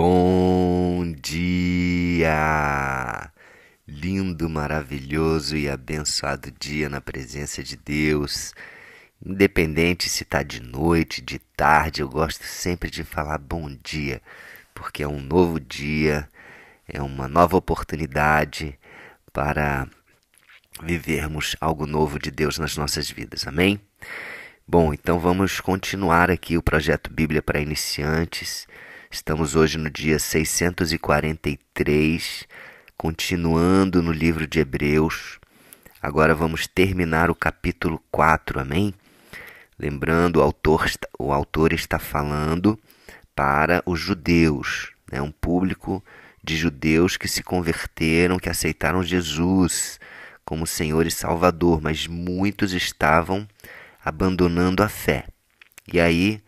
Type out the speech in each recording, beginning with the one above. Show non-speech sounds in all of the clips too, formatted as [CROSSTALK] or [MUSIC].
Bom dia! Lindo, maravilhoso e abençoado dia na presença de Deus. Independente se está de noite, de tarde, eu gosto sempre de falar bom dia, porque é um novo dia, é uma nova oportunidade para vivermos algo novo de Deus nas nossas vidas. Amém? Bom, então vamos continuar aqui o projeto Bíblia para Iniciantes. Estamos hoje no dia 643, continuando no livro de Hebreus. Agora vamos terminar o capítulo 4, amém? Lembrando, o autor, o autor está falando para os judeus, né? um público de judeus que se converteram, que aceitaram Jesus como Senhor e Salvador, mas muitos estavam abandonando a fé. E aí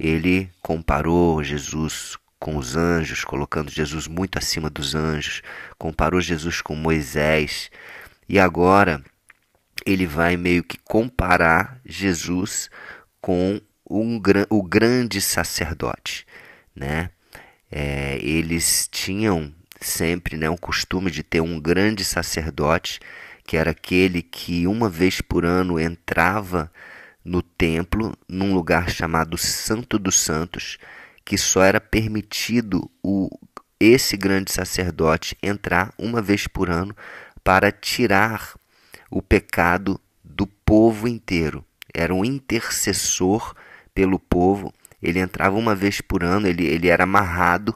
ele comparou Jesus com os anjos, colocando Jesus muito acima dos anjos, comparou Jesus com Moisés, e agora ele vai meio que comparar Jesus com um, o grande sacerdote, né? É, eles tinham sempre né, um costume de ter um grande sacerdote, que era aquele que uma vez por ano entrava no templo, num lugar chamado Santo dos Santos, que só era permitido o esse grande sacerdote entrar uma vez por ano para tirar o pecado do povo inteiro. Era um intercessor pelo povo. Ele entrava uma vez por ano, ele, ele era amarrado,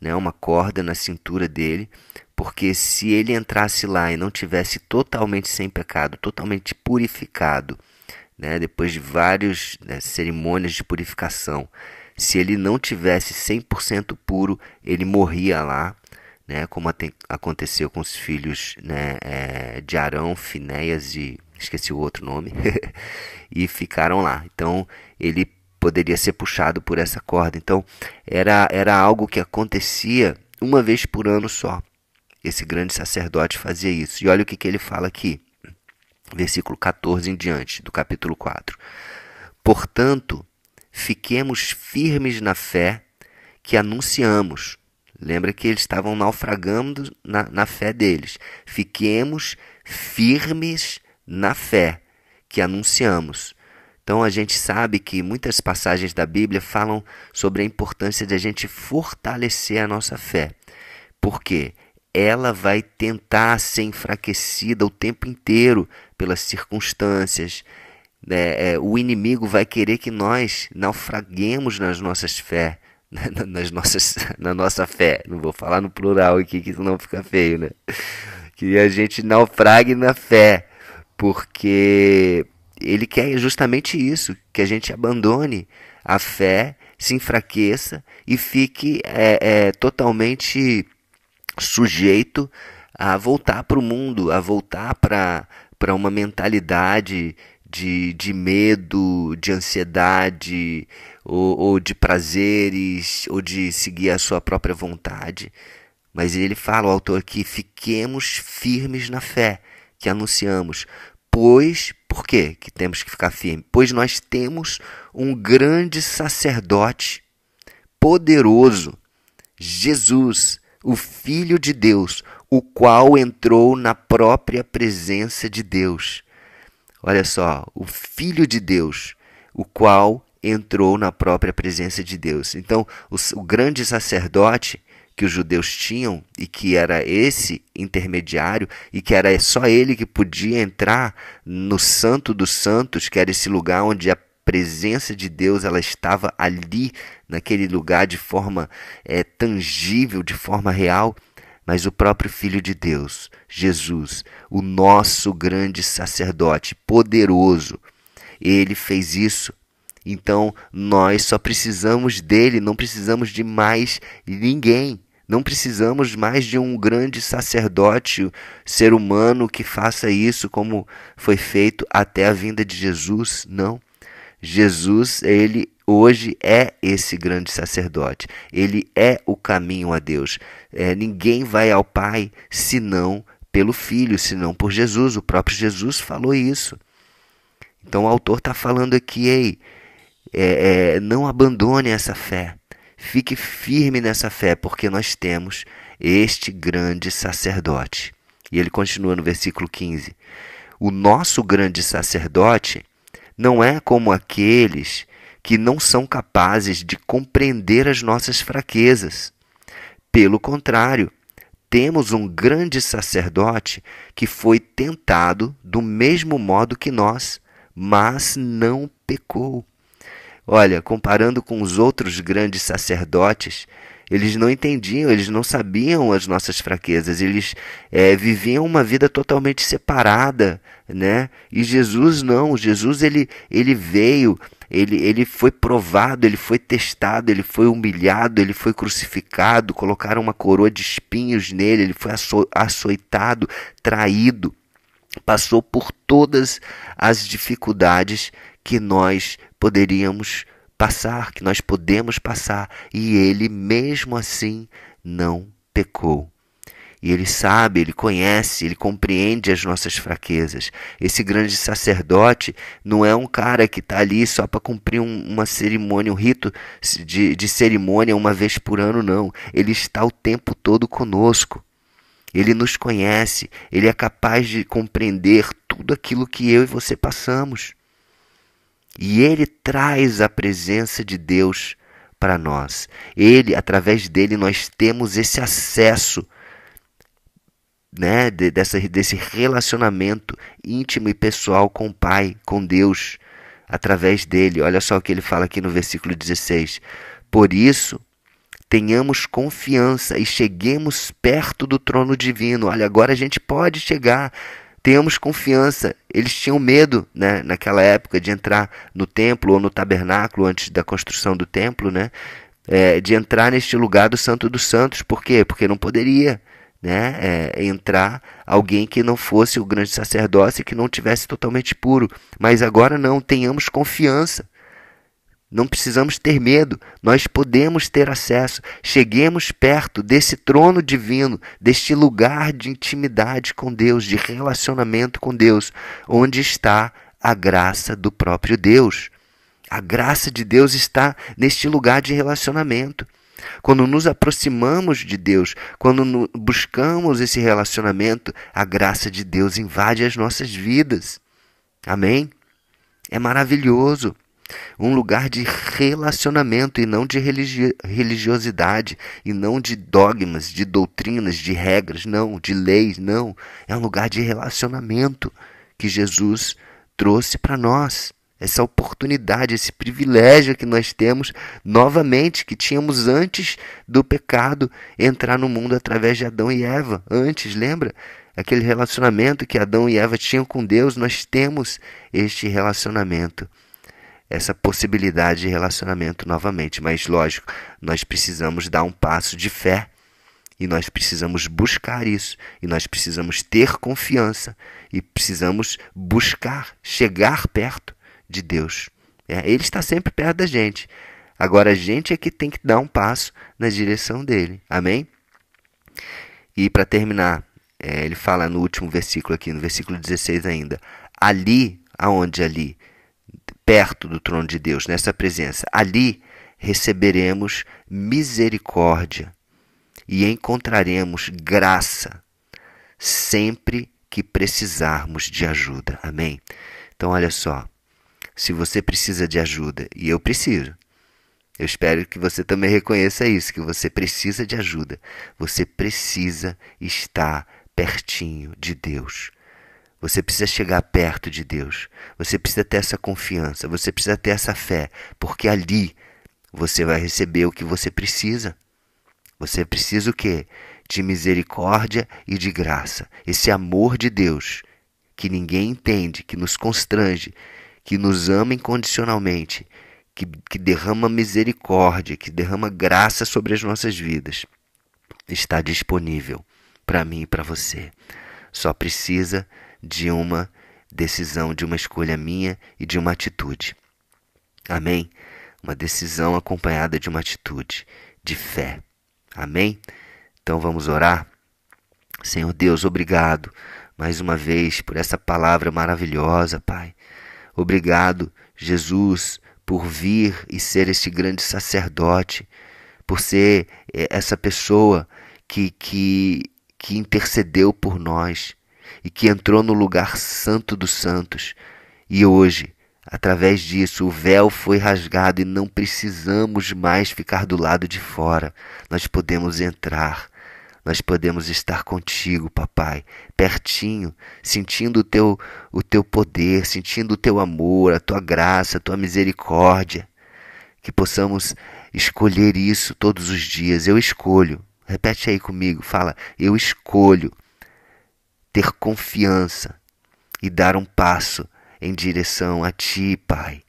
né, uma corda na cintura dele, porque se ele entrasse lá e não tivesse totalmente sem pecado, totalmente purificado, né, depois de várias né, cerimônias de purificação, se ele não tivesse 100% puro, ele morria lá, né, como aconteceu com os filhos né, é, de Arão, Finéias e esqueci o outro nome, [LAUGHS] e ficaram lá. Então ele poderia ser puxado por essa corda. Então era, era algo que acontecia uma vez por ano só. Esse grande sacerdote fazia isso. E olha o que, que ele fala aqui versículo 14 em diante do capítulo 4. Portanto, fiquemos firmes na fé que anunciamos. Lembra que eles estavam naufragando na, na fé deles. Fiquemos firmes na fé que anunciamos. Então a gente sabe que muitas passagens da Bíblia falam sobre a importância de a gente fortalecer a nossa fé. Por quê? Ela vai tentar ser enfraquecida o tempo inteiro pelas circunstâncias. Né? É, o inimigo vai querer que nós naufraguemos nas nossas fé, [LAUGHS] nas nossas, [LAUGHS] na nossa fé. Não vou falar no plural aqui, que não fica feio, né? Que a gente naufrague na fé, porque ele quer justamente isso, que a gente abandone a fé, se enfraqueça e fique é, é, totalmente sujeito a voltar para o mundo, a voltar para uma mentalidade de, de medo, de ansiedade, ou, ou de prazeres, ou de seguir a sua própria vontade. Mas ele fala, o autor aqui, fiquemos firmes na fé que anunciamos. Pois, por quê que temos que ficar firmes? Pois nós temos um grande sacerdote poderoso, Jesus, o Filho de Deus, o qual entrou na própria presença de Deus. Olha só, o Filho de Deus, o qual entrou na própria presença de Deus. Então, o, o grande sacerdote que os judeus tinham e que era esse intermediário e que era só ele que podia entrar no Santo dos Santos, que era esse lugar onde a presença de Deus ela estava ali naquele lugar de forma é, tangível, de forma real, mas o próprio Filho de Deus, Jesus, o nosso grande sacerdote, poderoso, ele fez isso. Então nós só precisamos dele, não precisamos de mais ninguém. Não precisamos mais de um grande sacerdote, ser humano que faça isso como foi feito até a vinda de Jesus. Não. Jesus, ele hoje é esse grande sacerdote. Ele é o caminho a Deus. É, ninguém vai ao Pai senão pelo Filho, senão por Jesus. O próprio Jesus falou isso. Então o autor está falando aqui, ei, é, é, não abandone essa fé. Fique firme nessa fé, porque nós temos este grande sacerdote. E ele continua no versículo 15: O nosso grande sacerdote não é como aqueles que não são capazes de compreender as nossas fraquezas. Pelo contrário, temos um grande sacerdote que foi tentado do mesmo modo que nós, mas não pecou. Olha, comparando com os outros grandes sacerdotes, eles não entendiam, eles não sabiam as nossas fraquezas, eles é, viviam uma vida totalmente separada, né? E Jesus não, Jesus ele, ele veio, ele, ele foi provado, ele foi testado, ele foi humilhado, ele foi crucificado, colocaram uma coroa de espinhos nele, ele foi aço, açoitado, traído, passou por todas as dificuldades que nós poderíamos passar, que nós podemos passar, e ele mesmo assim não pecou. E ele sabe, ele conhece, ele compreende as nossas fraquezas. Esse grande sacerdote não é um cara que está ali só para cumprir um, uma cerimônia, um rito de, de cerimônia uma vez por ano, não. Ele está o tempo todo conosco. Ele nos conhece, ele é capaz de compreender tudo aquilo que eu e você passamos. E ele traz a presença de Deus para nós. Ele, através dele, nós temos esse acesso né, de, dessa, desse relacionamento íntimo e pessoal com o Pai, com Deus, através dele. Olha só o que ele fala aqui no versículo 16. Por isso, tenhamos confiança e cheguemos perto do trono divino. Olha, agora a gente pode chegar tenhamos confiança. Eles tinham medo, né, naquela época, de entrar no templo ou no tabernáculo antes da construção do templo, né, é, de entrar neste lugar do Santo dos Santos. Por quê? Porque não poderia né, é, entrar alguém que não fosse o grande sacerdócio e que não tivesse totalmente puro. Mas agora não, tenhamos confiança. Não precisamos ter medo, nós podemos ter acesso. Cheguemos perto desse trono divino, deste lugar de intimidade com Deus, de relacionamento com Deus, onde está a graça do próprio Deus. A graça de Deus está neste lugar de relacionamento. Quando nos aproximamos de Deus, quando buscamos esse relacionamento, a graça de Deus invade as nossas vidas. Amém? É maravilhoso um lugar de relacionamento e não de religi religiosidade, e não de dogmas, de doutrinas, de regras, não, de leis, não. É um lugar de relacionamento que Jesus trouxe para nós. Essa oportunidade, esse privilégio que nós temos novamente, que tínhamos antes do pecado entrar no mundo através de Adão e Eva. Antes, lembra? Aquele relacionamento que Adão e Eva tinham com Deus, nós temos este relacionamento essa possibilidade de relacionamento novamente. Mas, lógico, nós precisamos dar um passo de fé e nós precisamos buscar isso, e nós precisamos ter confiança, e precisamos buscar, chegar perto de Deus. É, ele está sempre perto da gente. Agora a gente é que tem que dar um passo na direção dele. Amém? E para terminar, é, ele fala no último versículo aqui, no versículo 16 ainda. Ali, aonde ali? Perto do trono de Deus, nessa presença. Ali receberemos misericórdia e encontraremos graça sempre que precisarmos de ajuda. Amém? Então, olha só. Se você precisa de ajuda, e eu preciso, eu espero que você também reconheça isso, que você precisa de ajuda. Você precisa estar pertinho de Deus. Você precisa chegar perto de Deus. Você precisa ter essa confiança. Você precisa ter essa fé. Porque ali você vai receber o que você precisa. Você precisa o quê? De misericórdia e de graça. Esse amor de Deus que ninguém entende, que nos constrange, que nos ama incondicionalmente, que, que derrama misericórdia, que derrama graça sobre as nossas vidas, está disponível para mim e para você. Só precisa de uma decisão, de uma escolha minha e de uma atitude. Amém? Uma decisão acompanhada de uma atitude de fé. Amém? Então vamos orar. Senhor Deus, obrigado mais uma vez por essa palavra maravilhosa, Pai. Obrigado, Jesus, por vir e ser este grande sacerdote por ser eh, essa pessoa que, que, que intercedeu por nós e que entrou no lugar santo dos santos. E hoje, através disso, o véu foi rasgado e não precisamos mais ficar do lado de fora. Nós podemos entrar. Nós podemos estar contigo, papai, pertinho, sentindo o teu, o teu poder, sentindo o teu amor, a tua graça, a tua misericórdia. Que possamos escolher isso todos os dias. Eu escolho. Repete aí comigo, fala: Eu escolho ter confiança e dar um passo em direção a Ti, Pai,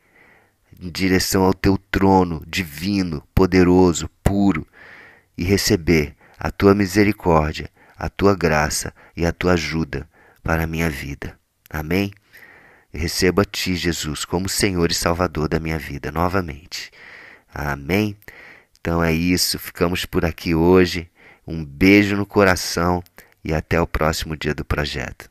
em direção ao Teu trono divino, poderoso, puro, e receber a Tua misericórdia, a Tua graça e a Tua ajuda para a minha vida. Amém? recebo a Ti, Jesus, como Senhor e Salvador da minha vida novamente. Amém? Então é isso, ficamos por aqui hoje. Um beijo no coração e até o próximo dia do projeto.